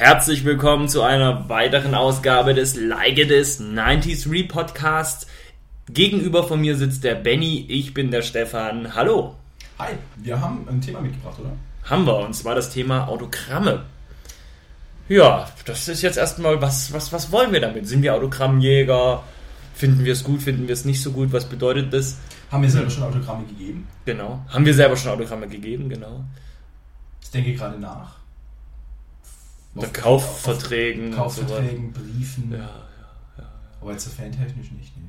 Herzlich willkommen zu einer weiteren Ausgabe des Like It Is 90s Re Podcast. Gegenüber von mir sitzt der Benny, ich bin der Stefan. Hallo. Hi, wir haben ein Thema mitgebracht, oder? Haben wir, und zwar das Thema Autogramme. Ja, das ist jetzt erstmal, was, was, was wollen wir damit? Sind wir Autogrammjäger? Finden wir es gut, finden wir es nicht so gut? Was bedeutet das? Haben wir selber schon Autogramme gegeben? Genau. Haben wir selber schon Autogramme gegeben, genau. Ich denke gerade nach. Bei Kaufverträgen. Kaufverträgen, Briefen. Ja, ja, ja. Aber jetzt so fantechnisch nicht, nee.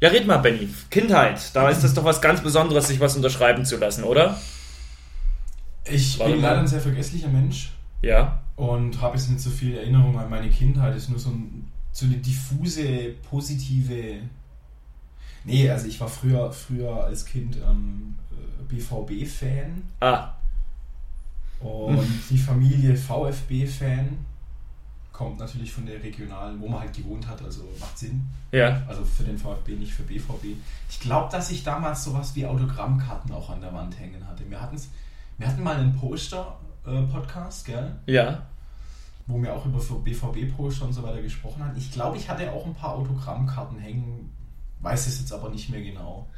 Ja, red mal, Benny. Kindheit, da ist das doch was ganz Besonderes, sich was unterschreiben zu lassen, oder? Ich Warte bin leider ein sehr vergesslicher Mensch Ja. und habe jetzt nicht so viel Erinnerung an meine Kindheit. Es ist nur so, ein, so eine diffuse, positive. Nee, also ich war früher, früher als Kind ähm, BVB-Fan Ah, und die Familie VfB-Fan kommt natürlich von der regionalen, wo man halt gewohnt hat, also macht Sinn. ja. Also für den VfB, nicht für BVB. Ich glaube, dass ich damals sowas wie Autogrammkarten auch an der Wand hängen hatte. Wir, hatten's, wir hatten mal einen Poster-Podcast, gell? Ja. wo wir auch über BVB-Poster und so weiter gesprochen haben. Ich glaube, ich hatte auch ein paar Autogrammkarten hängen, weiß es jetzt aber nicht mehr genau.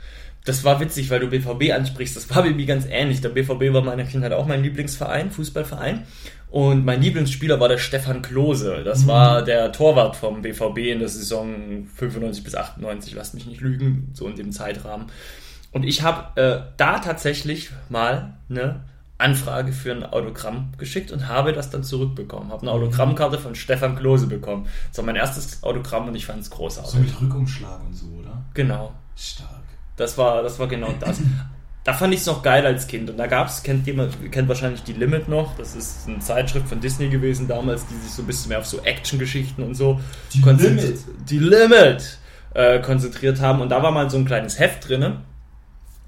Das war witzig, weil du BVB ansprichst. Das war mir ganz ähnlich. Der BVB war meiner Kindheit auch mein Lieblingsverein, Fußballverein. Und mein Lieblingsspieler war der Stefan Klose. Das Mhm. war der Torwart vom BVB in der Saison 95 bis 98, lasst mich nicht lügen, so in dem Zeitrahmen. Und ich habe äh, da tatsächlich mal eine Anfrage für ein Autogramm geschickt und habe das dann zurückbekommen. Habe eine Autogrammkarte von Stefan Klose bekommen. Das war mein erstes Autogramm und ich fand es großartig. So mit Rückumschlag und so, oder? Genau. Stark. Das war, das war genau das. Da fand ich es noch geil als Kind. Und da gab es, kennt jemand, kennt wahrscheinlich die Limit noch. Das ist eine Zeitschrift von Disney gewesen damals, die sich so ein bisschen mehr auf so Action-Geschichten und so Die Limit. Die Limit äh, konzentriert haben. Und da war mal so ein kleines Heft drinne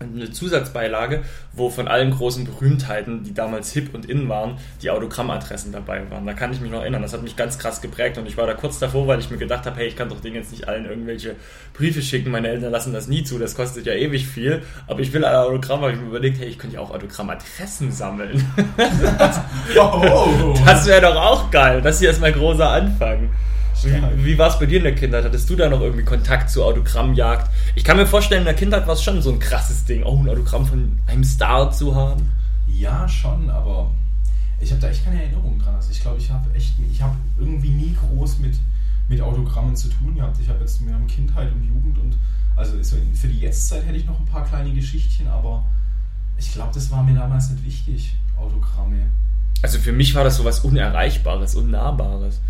eine Zusatzbeilage, wo von allen großen Berühmtheiten, die damals hip und in waren, die Autogrammadressen dabei waren. Da kann ich mich noch erinnern. Das hat mich ganz krass geprägt und ich war da kurz davor, weil ich mir gedacht habe, hey, ich kann doch denen jetzt nicht allen irgendwelche Briefe schicken. Meine Eltern lassen das nie zu, das kostet ja ewig viel. Aber ich will ein Autogramm, habe ich mir überlegt, hey, ich könnte ja auch Autogrammadressen sammeln. Oh, Das wäre doch auch geil. Das hier ist mein großer Anfang. Wie, wie war es bei dir in der Kindheit? Hattest du da noch irgendwie Kontakt zur Autogrammjagd? Ich kann mir vorstellen, in der Kindheit war es schon so ein krasses Ding, oh, ein Autogramm von einem Star zu haben. Ja, schon, aber ich habe da echt keine Erinnerung dran. Also ich glaube, ich habe echt, ich habe irgendwie nie groß mit, mit Autogrammen zu tun gehabt. Ich habe jetzt mehr um Kindheit und Jugend und also so für die Jetztzeit hätte ich noch ein paar kleine Geschichtchen, aber ich glaube, das war mir damals nicht wichtig, Autogramme. Also für mich war das so was Unerreichbares, Unnahbares.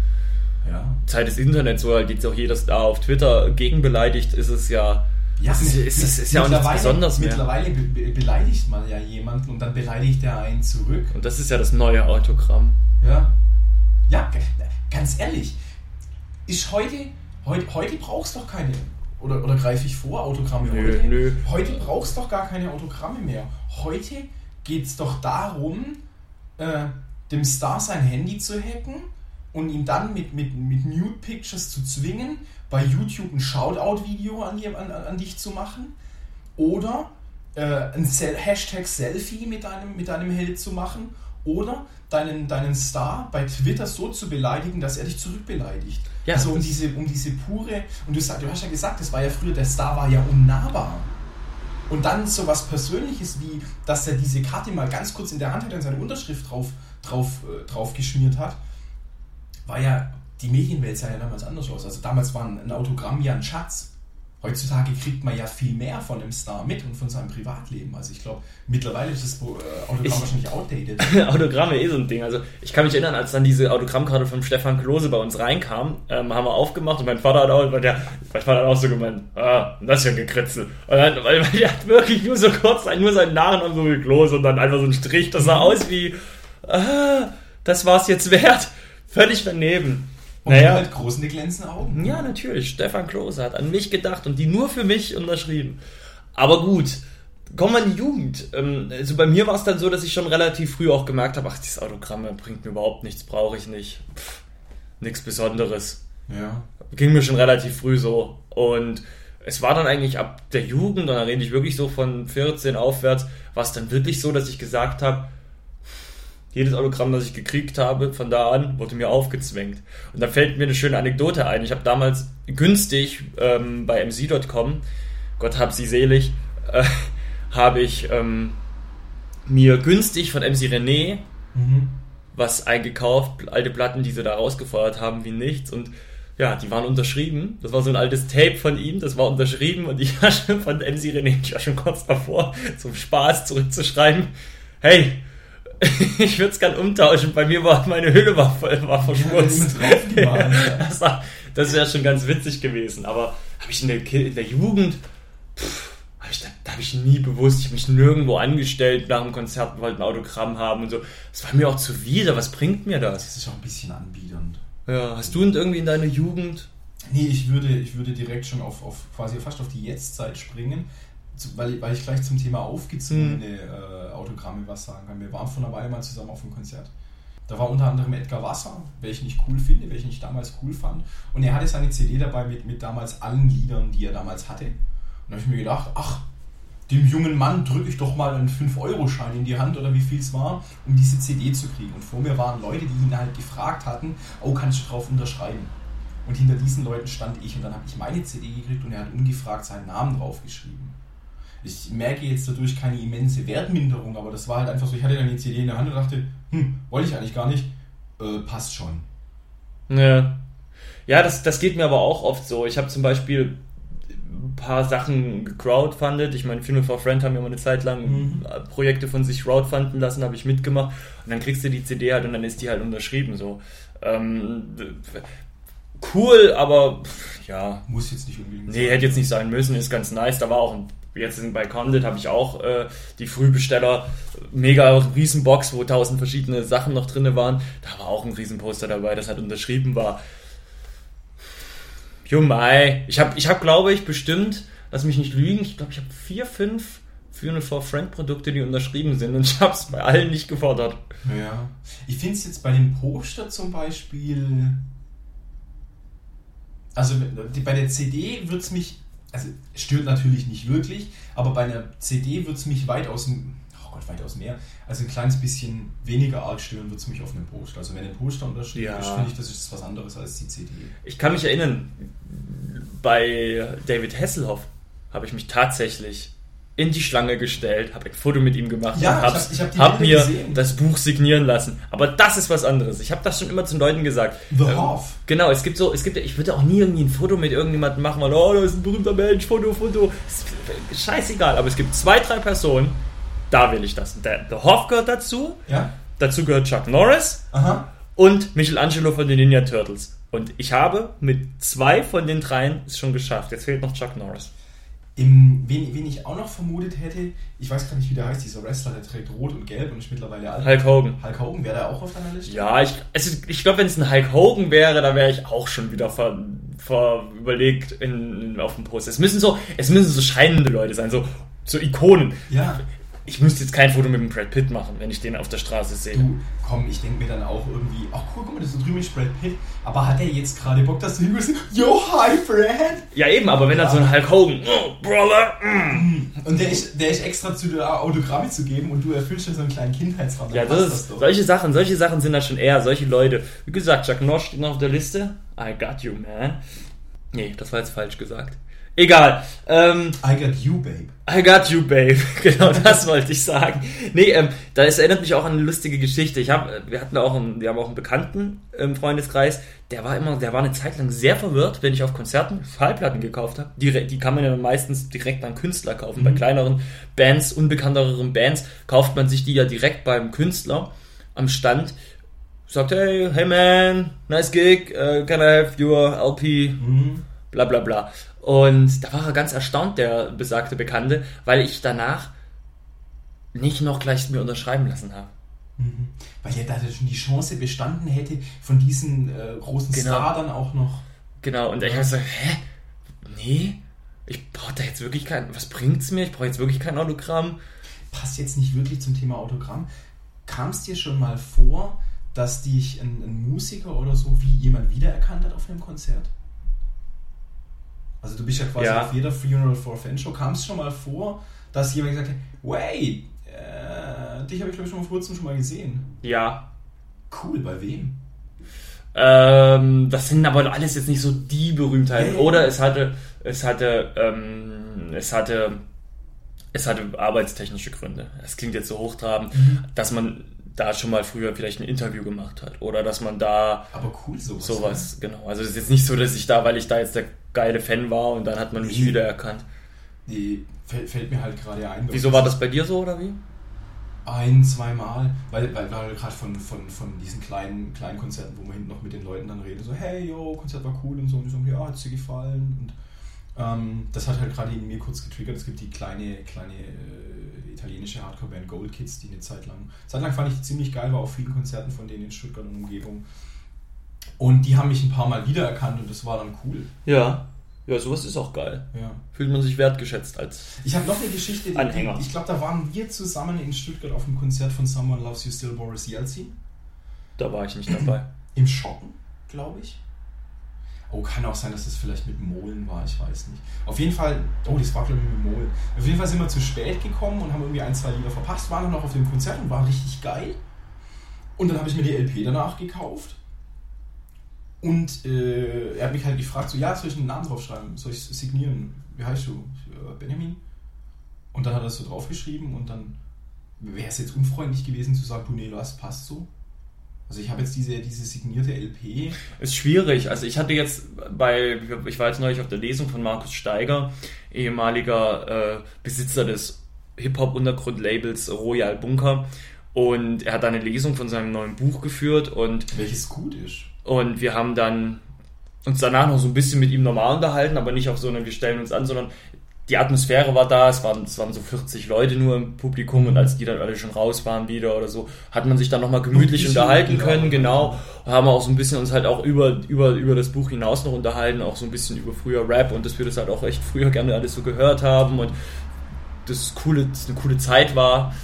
Ja. Zeit des Internets, wo halt jetzt auch jeder Star auf Twitter gegenbeleidigt, ist es ja. Ja, das ist, mit- ist, ist ja auch nichts mittlerweile- Besonderes mehr. Mittlerweile be be beleidigt man ja jemanden und dann beleidigt er einen zurück. Und das ist ja das neue Autogramm. Ja. Ja, ganz ehrlich, ist heute, heute, heute brauchst du doch keine, oder, oder greife ich vor, Autogramme Nö, heute? nö. Heute brauchst du doch gar keine Autogramme mehr. Heute geht es doch darum, äh, dem Star sein Handy zu hacken und ihn dann mit, mit, mit Nude Pictures zu zwingen, bei YouTube ein Shoutout-Video an, an, an dich zu machen oder äh, ein Sel Hashtag Selfie mit deinem, mit deinem Held zu machen oder deinen, deinen Star bei Twitter so zu beleidigen, dass er dich zurückbeleidigt. Ja, also um diese, um diese pure, und du, sag, du hast ja gesagt, das war ja früher, der Star war ja unnahbar. Und dann so was Persönliches wie, dass er diese Karte mal ganz kurz in der Hand hat und seine Unterschrift drauf, drauf, äh, drauf geschmiert hat, war ja, die Medienwelt sah ja damals anders aus. Also damals war ein, Autogramm ja ein Schatz. Heutzutage kriegt man ja viel mehr von dem Star mit und von seinem Privatleben. Also ich glaube, mittlerweile ist das äh, Autogramm Ich- wahrscheinlich outdated. Autogramme eh so ein Ding. Also ich kann mich erinnern, als dann diese Autogrammkarte von Stefan Klose bei uns reinkam, ähm, haben wir aufgemacht und mein Vater hat auch, der, mein Vater hat auch so gemeint, ah, das ist ja ein Gekritzel. Und dann, weil, weil der hat wirklich nur so kurz, nur seinen Nachnamen so wie Klose und dann einfach so ein Strich, das sah aus wie, ah, das war's jetzt wert. Völlig daneben. Und naja. mit großen, glänzenden Augen. Ja, natürlich. Stefan Klose hat an mich gedacht und die nur für mich unterschrieben. Aber gut, kommen wir in die Jugend. Ähm, Also bei mir war es dann so, dass ich schon relativ früh auch gemerkt habe, ach, dieses Autogramm bringt mir überhaupt nichts, brauche ich nicht. Pff, nichts Besonderes. Ja. Ging mir schon relativ früh so. Und es war dann eigentlich ab der Jugend, und da rede ich wirklich so von 14 aufwärts, war es dann wirklich so, dass ich gesagt habe, Jedes Autogramm, das ich gekriegt habe, von da an, wurde mir aufgezwängt. Und da fällt mir eine schöne Anekdote ein. Ich habe damals günstig ähm, bei mc.com, Gott hab sie selig, äh, habe ich ähm, mir günstig von MC René Mhm. was eingekauft, alte Platten, die sie da rausgefeuert haben, wie nichts. Und ja, die waren unterschrieben. Das war so ein altes Tape von ihm, das war unterschrieben und ich war schon von MC René, ich war schon kurz davor, zum Spaß zurückzuschreiben. Hey, ich würde es gern umtauschen. Bei mir war meine Hülle war, voll- war verschmutzt. Ja, das war- das wäre schon ganz witzig gewesen. Aber habe ich in der, in der Jugend, pff, hab ich, da, da habe ich nie bewusst, ich habe mich nirgendwo angestellt nach dem Konzert, wollte ein Autogramm haben und so. Das war mir auch zuwider. Was bringt mir das? Das ist auch ein bisschen anbiedernd. Ja, hast du irgendwie in deiner Jugend? Nee, ich würde, ich würde direkt schon auf, auf quasi fast auf die Jetztzeit springen, weil, weil ich gleich zum Thema aufgezogene äh, Autogramme was sagen kann. Wir waren vor einer Weile mal zusammen auf einem Konzert. Da war unter anderem Edgar Wasser, welchen ich cool finde, welchen ich damals cool fand. Und er hatte seine CD dabei mit, mit damals allen Liedern, die er damals hatte. Und da habe ich mir gedacht, ach, dem jungen Mann drücke ich doch mal einen 5-Euro-Schein in die Hand oder wie viel es war, um diese CD zu kriegen. Und vor mir waren Leute, die ihn halt gefragt hatten, oh, kannst du drauf unterschreiben? Und hinter diesen Leuten stand ich und dann habe ich meine CD gekriegt und er hat ungefragt seinen Namen draufgeschrieben. Ich merke jetzt dadurch keine immense Wertminderung, aber das war halt einfach so, ich hatte dann die CD in der Hand und dachte, hm, wollte ich eigentlich gar nicht, äh, passt schon. Ja. Ja, das, das geht mir aber auch oft so. Ich habe zum Beispiel ein paar Sachen gecrowdfundet. Ich meine, Funeral for Friend haben ja mal eine Zeit lang Mhm. Projekte von sich crowdfunden lassen, habe ich mitgemacht. Und dann kriegst du die CD halt und dann ist die halt unterschrieben so. Ähm, cool, aber pff, ja, Muss jetzt nicht unbedingt Nee, hätte jetzt nicht sein müssen, ist ganz nice. Da war auch ein, jetzt in- bei Condit habe ich auch äh, die Frühbesteller mega Riesenbox, wo tausend verschiedene Sachen noch drin waren. Da war auch ein Riesenposter dabei, das halt unterschrieben war. Jumai. Ich habe, ich hab, glaube ich, bestimmt, lass mich nicht lügen, ich glaube, ich habe vier, fünf Funeral for Friend Produkte, die unterschrieben sind und ich habe es bei allen nicht gefordert. Ja. Ich finde es jetzt bei dem Poster zum Beispiel. Also bei der CD wird es mich. Also es stört natürlich nicht wirklich, aber bei einer CD wird es mich weitaus. Oh Gott, weitaus mehr. Also ein kleines bisschen weniger arg stören wird es mich auf einem Poster. Also wenn ein Poster unterschrieben Ja. ist, finde ich, das ist was anderes als die CD. Ich kann mich erinnern, bei David Hasselhoff habe ich mich tatsächlich in die Schlange gestellt, habe ein Foto mit ihm gemacht Ja, und ich hab's- hab- ich hab mir gesehen. das Buch signieren lassen. Aber das ist was anderes. Ich habe das schon immer zu den Leuten gesagt. The Ähm, Hoff. Genau, es gibt so, es gibt, ich würde auch nie irgendwie ein Foto mit irgendjemandem machen, weil, oh, da ist ein berühmter Mensch, Foto, Foto. Ist scheißegal, aber es gibt zwei, drei Personen, da will ich das. Der, der Hoff gehört dazu, Ja? dazu gehört Chuck Norris Aha. und Michelangelo von den Ninja Turtles. Und ich habe mit zwei von den dreien es schon geschafft. Jetzt fehlt noch Chuck Norris. Im, wen, wen ich auch noch vermutet hätte, ich weiß gar nicht, wie der heißt, dieser Wrestler, der trägt rot und gelb und ist mittlerweile alt. Hulk Hogan. Hulk Hogan, wäre der auch auf deiner Liste? Ja, ich, ich glaube, wenn es ein Hulk Hogan wäre, da wäre ich auch schon wieder ver, ver überlegt in, auf dem Post. Es müssen so, es müssen so scheinende Leute sein, so, so Ikonen. Ja. Ich müsste jetzt kein Foto mit dem Brad Pitt machen, wenn ich den auf der Straße sehe. Du, komm, ich denke mir dann auch irgendwie, ach cool, guck mal, das ist drüben ist Brad Pitt, aber hat er jetzt gerade Bock, dass du hingehst? Yo, hi, Brad! Ja, eben, aber wenn dann so ein Hulk Hogan, oh, Brother, mm. Und der ist, der ist extra zu der Autogramme zu geben und du erfüllst schon so einen kleinen Kindheitsraum. Ja, das ist, solche Sachen, solche Sachen sind da schon eher solche Leute. Wie gesagt, Chuck Norris steht noch auf der Liste. I got you, man. Nee, das war jetzt falsch gesagt. Egal. Ähm, I got you, babe. I got you, babe. genau, das wollte ich sagen. Nee, ähm, das erinnert mich auch an eine lustige Geschichte. Ich hab, wir hatten auch einen, wir haben auch einen Bekannten im Freundeskreis, der war immer, der war eine Zeit lang sehr verwirrt, wenn ich auf Konzerten Schallplatten gekauft habe. Die, die kann man ja meistens direkt beim Künstler kaufen. Bei kleineren Bands, unbekannteren Bands, kauft man sich die ja direkt beim Künstler am Stand. Sagt, hey, hey man, nice gig, uh, can I have your LP? Mhm. bla bla bla. Und da war er ganz erstaunt, der besagte Bekannte, weil ich danach nicht noch gleich mir unterschreiben lassen habe. Mhm. Weil ja da schon die Chance bestanden hätte, von diesen äh, großen Genau. Star dann auch noch. Genau, und ich habe gesagt, hä? Nee? Ich brauche da jetzt wirklich kein, was bringt's mir? Ich brauche jetzt wirklich kein Autogramm. Passt jetzt nicht wirklich zum Thema Autogramm. Kam es dir schon mal vor, dass dich ein, ein Musiker oder so wie jemand wiedererkannt hat auf einem Konzert? Also du bist ja quasi Ja. auf jeder Funeral for a Fan Show. Kam es schon mal vor, dass jemand gesagt hat, wait, äh, dich habe ich glaube ich schon mal vor kurzem schon mal gesehen. Ja. Cool, bei wem? Ähm, das sind aber alles jetzt nicht so die Berühmtheiten. Ja. Oder es hatte, es hatte, ähm, es hatte, es hatte arbeitstechnische Gründe. Das klingt jetzt so hochtrabend, Mhm. dass man da schon mal früher vielleicht ein Interview gemacht hat. Oder dass man da Aber cool sowas. sowas, genau. Also es ist jetzt nicht so, dass ich da, weil ich da jetzt der geile Fan war und dann hat man mich Nee. wiedererkannt. Ne? Die fällt, fällt mir halt gerade ein. Wieso war das bei dir so oder wie? Ein, zweimal, weil, weil, weil gerade von, von, von diesen kleinen, kleinen Konzerten, wo man hinten noch mit den Leuten dann redet, so, hey, yo, Konzert war cool und so, und die so, ja, hat dir gefallen. Und ähm, das hat halt gerade in mir kurz getriggert. Es gibt die kleine, kleine äh, italienische Hardcore-Band Gold Kids, die eine Zeit lang, Zeit lang fand ich die ziemlich geil, war auf vielen Konzerten von denen in Stuttgart und Umgebung. Und die haben mich ein paar Mal wiedererkannt und das war dann cool. Ja. Ja, sowas ist auch geil. Ja. Fühlt man sich wertgeschätzt als. Ich habe noch eine Geschichte, die, Anhänger. ich glaube, da waren wir zusammen in Stuttgart auf dem Konzert von Someone Loves You Still, Boris Yeltsin. Da war ich nicht dabei. Im Schocken, glaube ich. Oh, kann auch sein, dass das vielleicht mit Molen war, ich weiß nicht. Auf jeden Fall, oh, das war glaube ich mit Molen. Auf jeden Fall sind wir zu spät gekommen und haben irgendwie ein, zwei Lieder verpasst, waren dann noch auf dem Konzert und war richtig geil. Und dann habe ich mir die LP danach gekauft. Und äh, er hat mich halt gefragt, so, ja, soll ich einen Namen draufschreiben? Soll ich signieren? Wie heißt du? Äh, Benjamin? Und dann hat er es so draufgeschrieben und dann wäre es jetzt unfreundlich gewesen zu sagen, du, nee, das passt so. Also ich habe jetzt diese, diese signierte LP. Ist schwierig. Also ich hatte jetzt bei, ich war jetzt neulich auf der Lesung von Markus Steiger, ehemaliger äh, Besitzer des Hip-Hop-Untergrundlabels Royal Bunker. Und er hat da eine Lesung von seinem neuen Buch geführt und, Welches gut ist. und wir haben dann uns danach noch so ein bisschen mit ihm normal unterhalten, aber nicht auf so eine, wir stellen uns an, sondern die Atmosphäre war da, es waren, es waren so 40 Leute nur im Publikum und als die dann alle schon raus waren wieder oder so, hat man sich dann nochmal gemütlich unterhalten können, genau. Und haben auch so ein bisschen uns halt auch über, über, über das Buch hinaus noch unterhalten, auch so ein bisschen über früher Rap und dass wir das halt auch echt früher gerne alles so gehört haben und das coole, das eine coole Zeit war.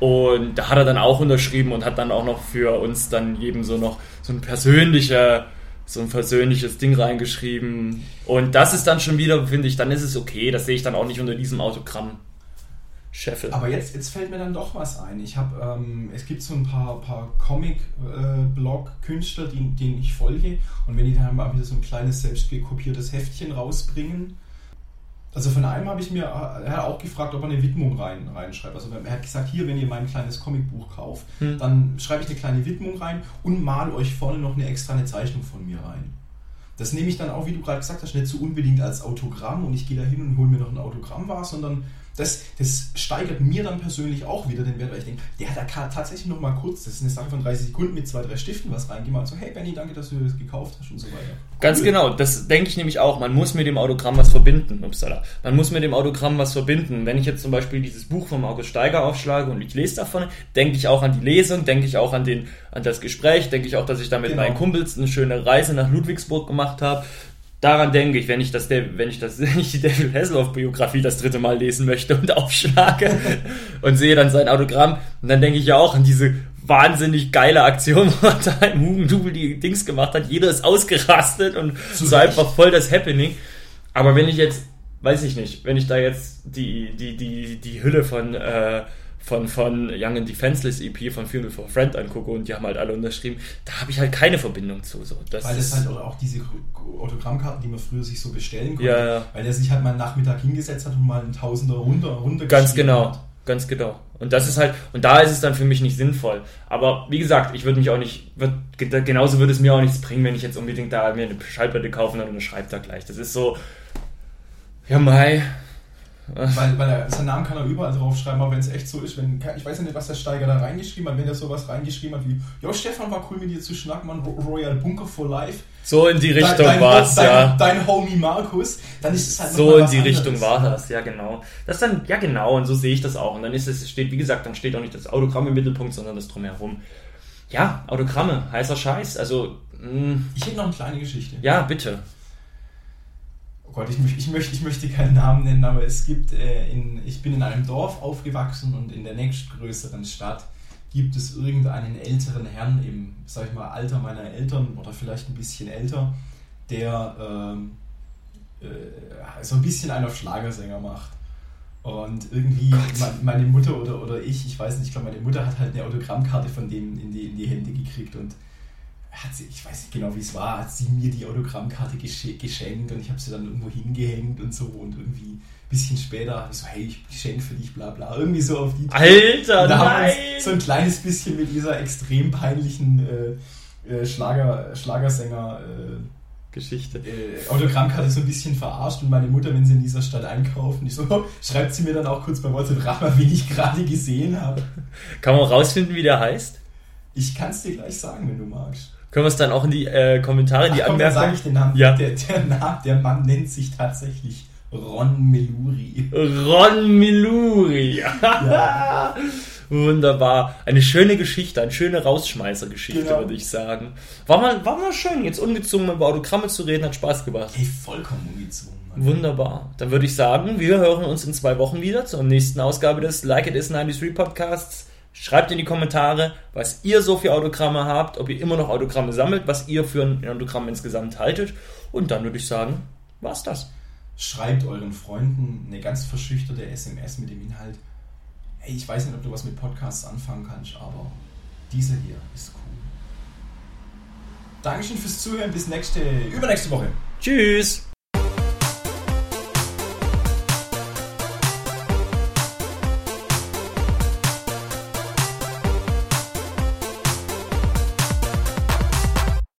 Und da hat er dann auch unterschrieben und hat dann auch noch für uns dann jedem so noch so ein persönlicher, so ein persönliches Ding reingeschrieben. Und das ist dann schon wieder, finde ich, dann ist es okay. Das sehe ich dann auch nicht unter diesem Autogramm. Scheffel. Aber jetzt, jetzt fällt mir dann doch was ein. Ich habe, ähm, es gibt so ein paar, paar Comic-Blog-Künstler, die, denen ich folge. Und wenn die dann mal wieder so ein kleines selbst gekopiertes Heftchen rausbringen. Also von einem habe ich mir, er hat auch gefragt, ob er eine Widmung rein, reinschreibt. Also er hat gesagt, hier, wenn ihr mein kleines Comicbuch kauft, Hm. dann schreibe ich eine kleine Widmung rein und mal euch vorne noch eine extra eine Zeichnung von mir rein. Das nehme ich dann auch, wie du gerade gesagt hast, nicht so unbedingt als Autogramm und ich gehe da hin und hole mir noch ein Autogramm war, sondern das, das steigert mir dann persönlich auch wieder den Wert, weil ich denke, der hat da tatsächlich noch mal kurz, das ist eine Sache von 30 Sekunden mit zwei, drei Stiften was reingemalt, so hey Benny, danke, dass du das gekauft hast und so weiter. Ganz Cool. genau, das denke ich nämlich auch. Man muss mit dem Autogramm was verbinden. Upsala. Man muss mit dem Autogramm was verbinden. Wenn ich jetzt zum Beispiel dieses Buch von August Steiger aufschlage und ich lese davon, denke ich auch an die Lesung, denke ich auch an, den, an das Gespräch, denke ich auch, dass ich da mit Genau. meinen Kumpels eine schöne Reise nach Ludwigsburg gemacht habe. Daran denke ich, wenn ich das, wenn ich das, wenn ich die David Hasselhoff Biografie das dritte Mal lesen möchte und aufschlage und sehe dann sein Autogramm, und dann denke ich ja auch an diese wahnsinnig geile Aktion, wo er da im Hugendubel die Dings gemacht hat. Jeder ist ausgerastet und Zu Recht. einfach voll das Happening. Aber wenn ich jetzt, weiß ich nicht, wenn ich da jetzt die, die, die, die Hülle von, äh, von, von Young and Defenseless EP von Funeral for a Friend angucke und die haben halt alle unterschrieben, da habe ich halt keine Verbindung zu. So. Das Weil das halt auch diese Autogrammkarten, die man früher sich so bestellen konnte, Ja, ja. weil der sich halt mal einen Nachmittag hingesetzt hat und mal einen Tausender runter, runter Ganz genau, ganz genau. Und das ist halt, und da ist es dann für mich nicht sinnvoll. Aber wie gesagt, ich würde mich auch nicht, würd, ge- genauso würde es mir auch nichts bringen, wenn ich jetzt unbedingt da mir eine Schallplatte kaufen und eine schreibt da gleich. Das ist so, ja, Mai. Weil, weil er, seinen Namen kann er überall draufschreiben, aber wenn es echt so ist, wenn, ich weiß ja nicht, was der Steiger da reingeschrieben hat, wenn er sowas reingeschrieben hat wie, jo Stefan, war cool mit dir zu schnacken, man, Ro- Royal Bunker for Life. So in die Richtung dein, war es, dein, ja. Dein Homie Markus, dann ist es halt So in die anderes. Richtung war das, ja genau. Das dann, ja genau, und so sehe ich das auch. Und dann ist es, steht, wie gesagt, dann steht auch nicht das Autogramm im Mittelpunkt, sondern das drumherum. Ja, Autogramme, heißer Scheiß. Also, mh, Ich hätte noch eine kleine Geschichte. ja, bitte. Oh Gott, ich, ich, möchte, ich möchte keinen Namen nennen, aber es gibt, äh, in, ich bin in einem Dorf aufgewachsen und in der nächstgrößeren Stadt gibt es irgendeinen älteren Herrn im, sag ich mal, Alter meiner Eltern oder vielleicht ein bisschen älter, der ähm, äh, so ein bisschen einen auf Schlagersänger macht. Und irgendwie meine Mutter oder, oder ich, ich weiß nicht, ich glaube, meine Mutter hat halt eine Autogrammkarte von dem in die, in die Hände gekriegt und hat sie, ich weiß nicht genau wie es war, hat sie mir die Autogrammkarte geschenkt und ich habe sie dann irgendwo hingehängt und so und irgendwie ein bisschen später habe ich so, hey, ich geschenkt für dich, bla bla, irgendwie so auf die Alter, da nein! so ein kleines bisschen mit dieser extrem peinlichen äh, äh, Schlager, Schlagersänger äh, Geschichte. Äh, Autogrammkarte so ein bisschen verarscht und meine Mutter, wenn sie in dieser Stadt einkaufen, ich so, schreibt sie mir dann auch kurz bei WhatsApp Rama, wen ich gerade gesehen habe. Kann man rausfinden, wie der heißt? Ich kann es dir gleich sagen, wenn du magst. Können wir es dann auch in die äh, Kommentare, in die Ach, komm, Anmerkungen? sage ich den Namen. Ja. Der, der, Name, der Mann nennt sich tatsächlich Ron Meluri. Ron Miluri. Ja. Wunderbar. Eine schöne Geschichte, eine schöne Rausschmeißergeschichte, Genau. würde ich sagen. War mal, war mal schön, jetzt ungezwungen über Autogramme zu reden, hat Spaß gemacht. Ey, vollkommen ungezwungen. Mann. Wunderbar. Dann würde ich sagen, wir hören uns in zwei Wochen wieder zur nächsten Ausgabe des Like It Is 93 Podcasts. Schreibt in die Kommentare, was ihr so für Autogramme habt, ob ihr immer noch Autogramme sammelt, was ihr für ein Autogramm insgesamt haltet. Und dann würde ich sagen, war's das. Schreibt euren Freunden eine ganz verschüchterte SMS mit dem Inhalt. Hey, ich weiß nicht, ob du was mit Podcasts anfangen kannst, aber dieser hier ist cool. Dankeschön fürs Zuhören. Bis nächste, übernächste Woche. Tschüss!